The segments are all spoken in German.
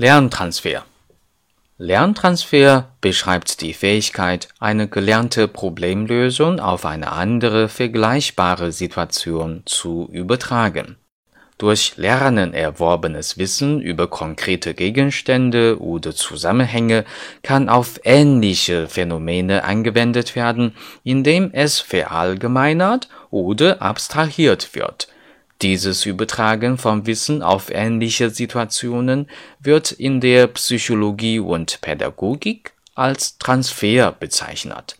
Lerntransfer Lerntransfer beschreibt die Fähigkeit, eine gelernte Problemlösung auf eine andere vergleichbare Situation zu übertragen. Durch Lernen erworbenes Wissen über konkrete Gegenstände oder Zusammenhänge kann auf ähnliche Phänomene angewendet werden, indem es verallgemeinert oder abstrahiert wird dieses Übertragen von Wissen auf ähnliche Situationen wird in der Psychologie und Pädagogik als Transfer bezeichnet.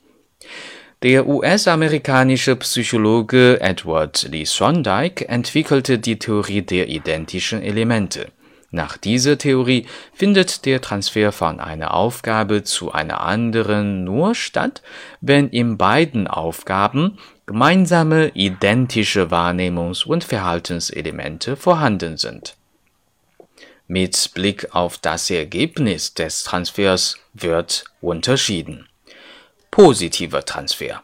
Der US-amerikanische Psychologe Edward Lee Thorndike entwickelte die Theorie der identischen Elemente. Nach dieser Theorie findet der Transfer von einer Aufgabe zu einer anderen nur statt, wenn in beiden Aufgaben gemeinsame identische Wahrnehmungs- und Verhaltenselemente vorhanden sind. Mit Blick auf das Ergebnis des Transfers wird unterschieden. Positiver Transfer.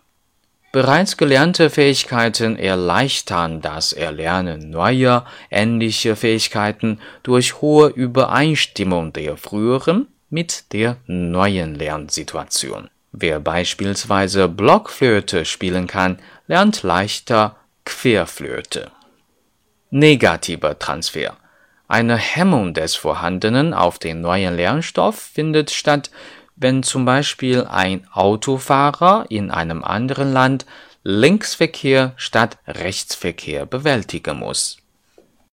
Bereits gelernte Fähigkeiten erleichtern das Erlernen neuer, ähnlicher Fähigkeiten durch hohe Übereinstimmung der früheren mit der neuen Lernsituation. Wer beispielsweise Blockflöte spielen kann, lernt leichter Querflöte. Negativer Transfer. Eine Hemmung des Vorhandenen auf den neuen Lernstoff findet statt, wenn zum Beispiel ein Autofahrer in einem anderen Land Linksverkehr statt Rechtsverkehr bewältigen muss